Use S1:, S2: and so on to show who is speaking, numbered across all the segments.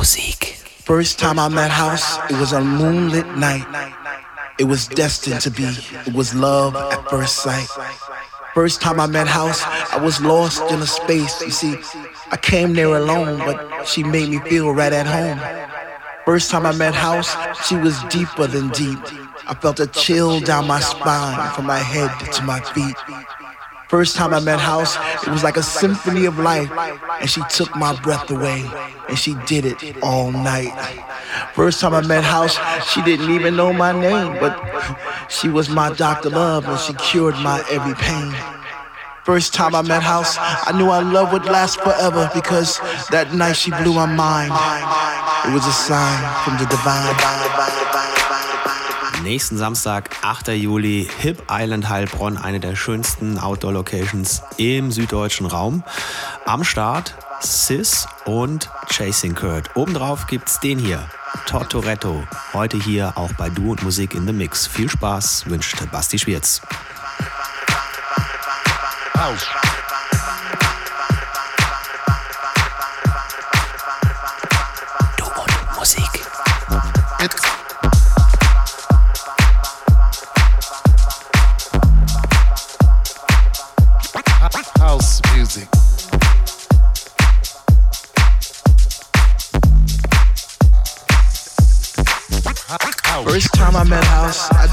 S1: First time I met House, it was a moonlit night. It was destined to be. It was love at first sight. First time I met House, I was lost in a space. You see, I came there alone, but she made me feel right at home. First time I met House, she was deeper than deep. I felt a chill down my spine from my head to my feet. First time I met House, it was like a symphony of life, and she took my breath away, and she did it all night. First time I met House, she didn't even know my name, but she was my Dr. Love, and she cured my every pain. First time I met House, I knew our love would last forever because that night she blew my mind. It was a sign from the divine.
S2: Nächsten Samstag, 8. Juli, Hip Island Heilbronn, eine der schönsten Outdoor-Locations im süddeutschen Raum. Am Start Sis und Chasing Kurt. Obendrauf gibt's den hier, Tortoretto. Heute hier auch bei Du und Musik in the Mix. Viel Spaß wünscht Basti Schwierz. House.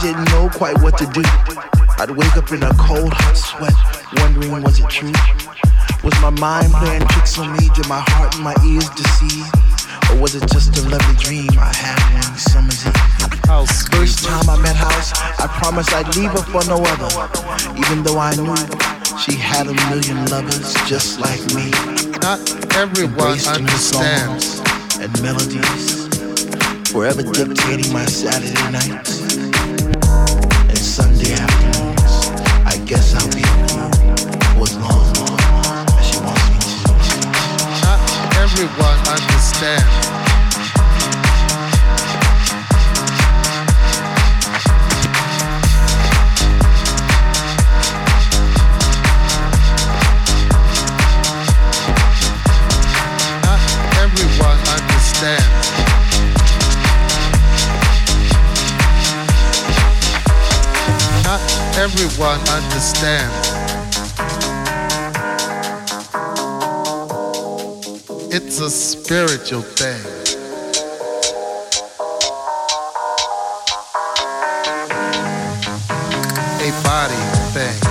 S1: Didn't know quite what to do. I'd wake up in a cold, hot sweat, wondering was it true? Was my mind playing tricks on me? Did my heart and my ears deceive? Or was it just a lovely dream I had one summer's eve? House. First time I met House, I promised I'd leave her for no other. Even though I knew she had a million lovers just like me.
S3: Not everyone understands.
S1: And melodies forever dictating my Saturday nights guess I'll be.
S3: Not everyone understands. Everyone understands. It's a spiritual thing. A body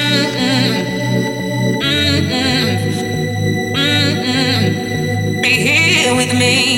S4: Mm-hmm. Mm-hmm. Mm-hmm. Be here
S5: with me.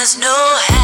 S5: There's no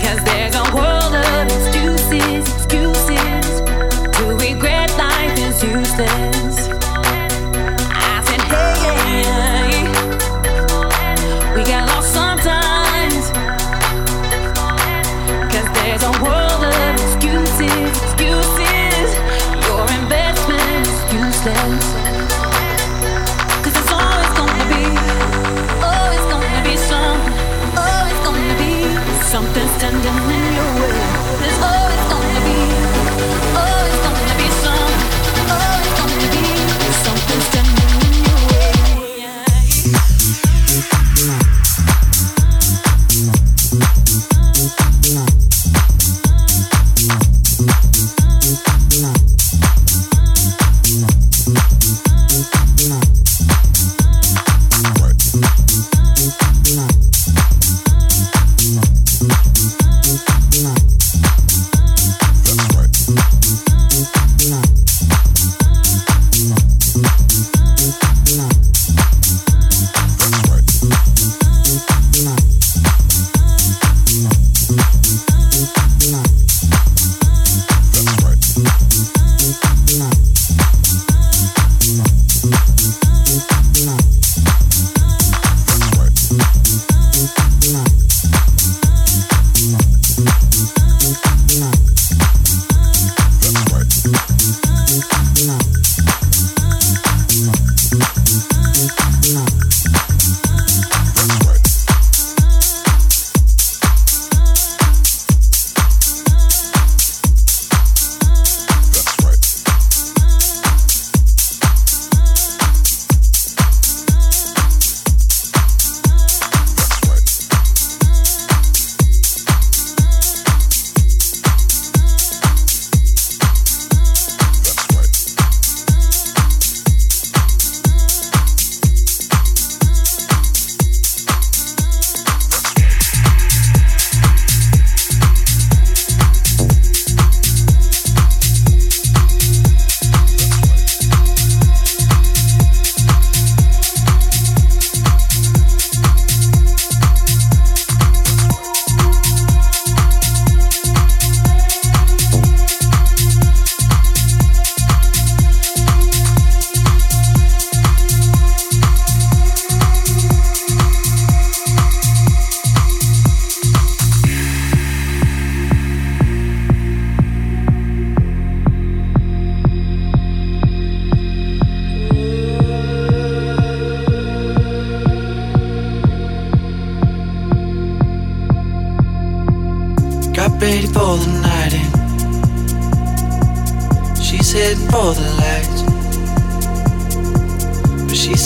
S5: Cause there's
S3: a world of
S6: excuses, always gonna regret life always gonna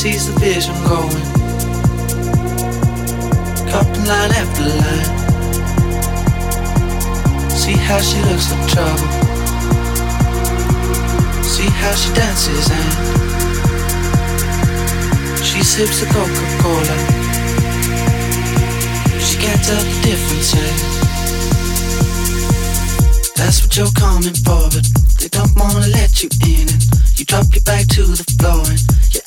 S7: sees the vision going. Cupping line after line. See how she looks like trouble. See how she dances and she sips a Coca-Cola. She can't tell the difference. That's what you're coming for, but they don't wanna let you in. And you drop your back to the floor and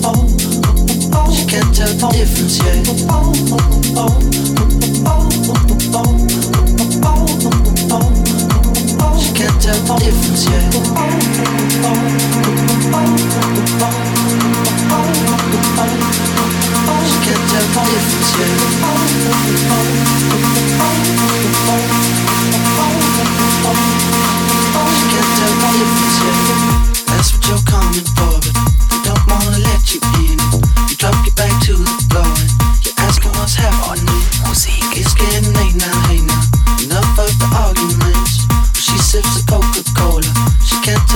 S7: She can't tell the difference yet. She can't tell the difference yet. She can't tell the difference yet.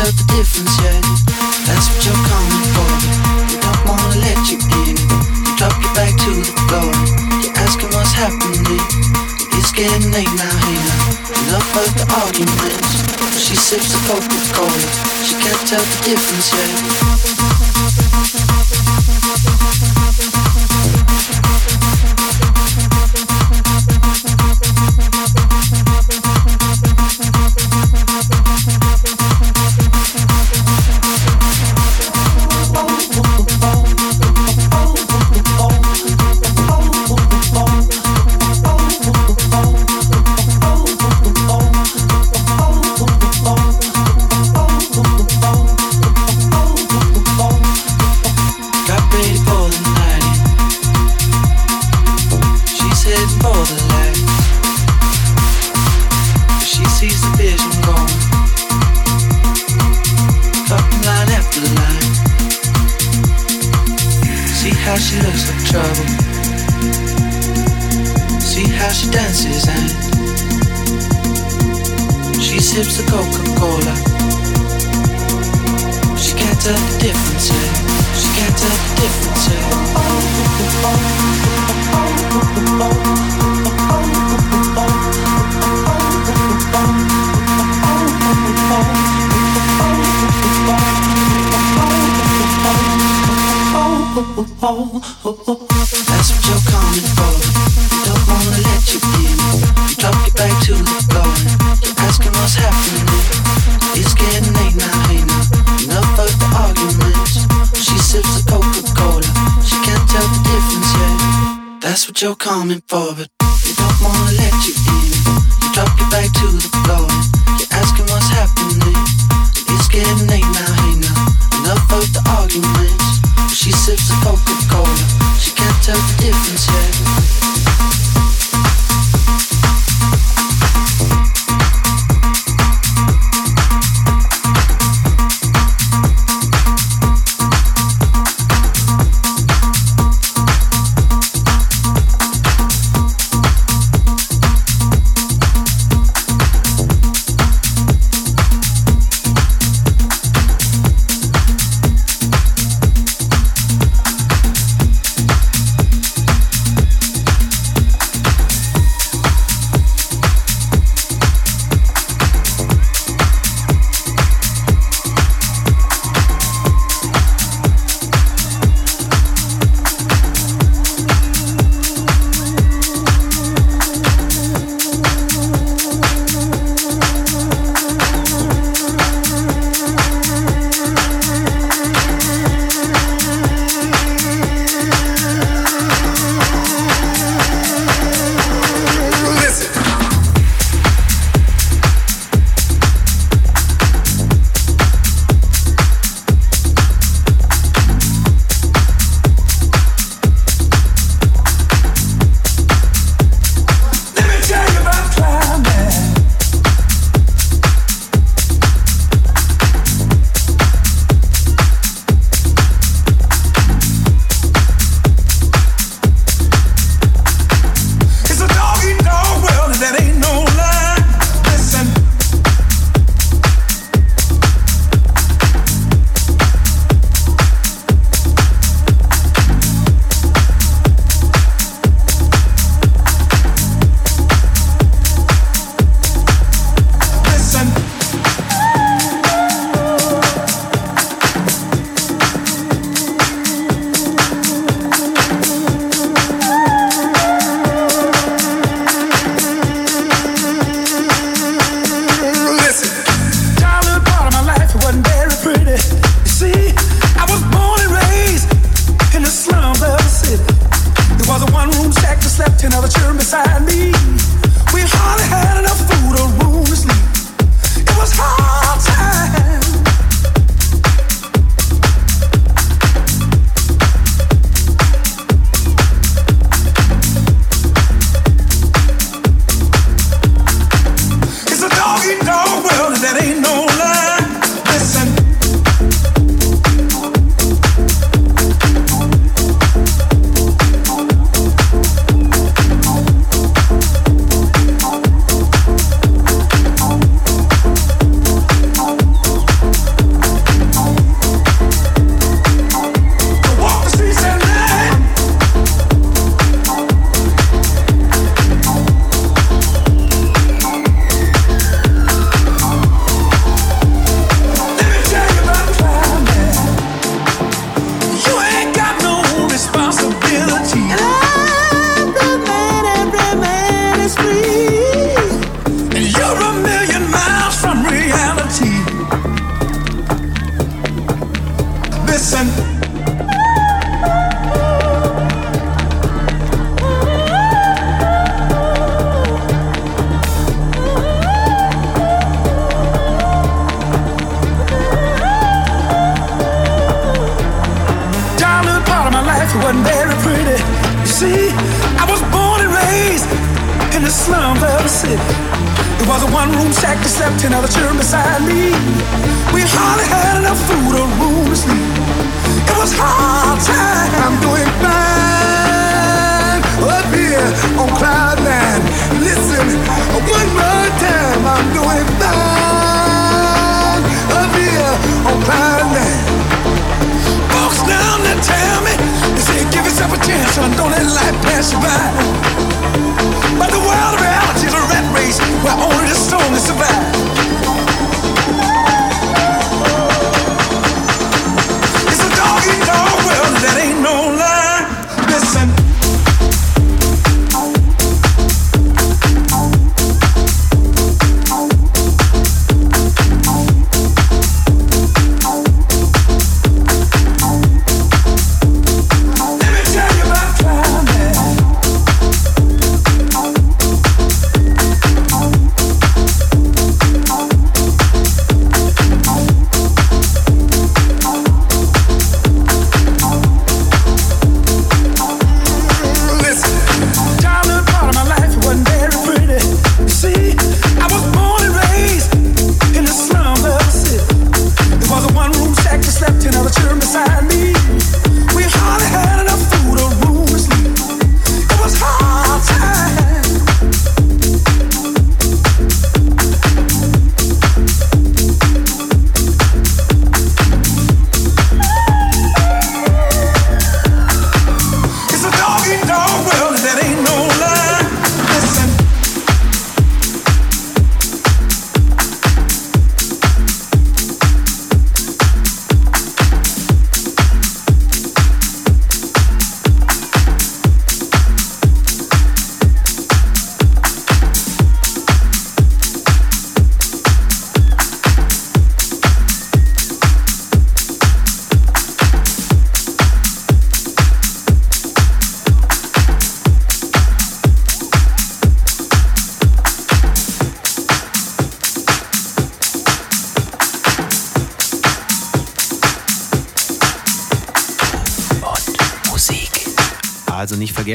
S7: Can't the difference yet. That's what you're coming for, they don't wanna let you in. You drop your back to the floor you're asking what's happening. It's getting late now, now. Enough of the arguments. She sips the Coca-Cola. She can't tell the difference yet.
S8: chance, son. Don't let life pass you by. But the world of reality is a rat race where only the strong survive.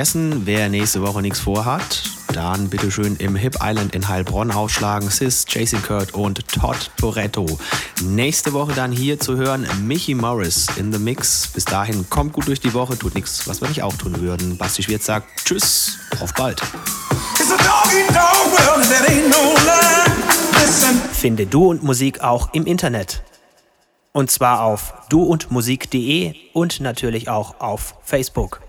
S2: vergessen, wer nächste Woche nichts vorhat, dann bitte schön im Hip Island in Heilbronn aufschlagen. Sis, Jason Kurt und Todd Toretto. Nächste Woche dann hier zu hören Michi Morris in The Mix. Bis dahin kommt gut durch die Woche, tut nichts, was wir nicht auch tun würden. Basti Schwierz sagt Tschüss, auf bald.
S9: Finde Du und Musik auch im Internet. Und zwar auf duundmusik.de und natürlich auch auf Facebook.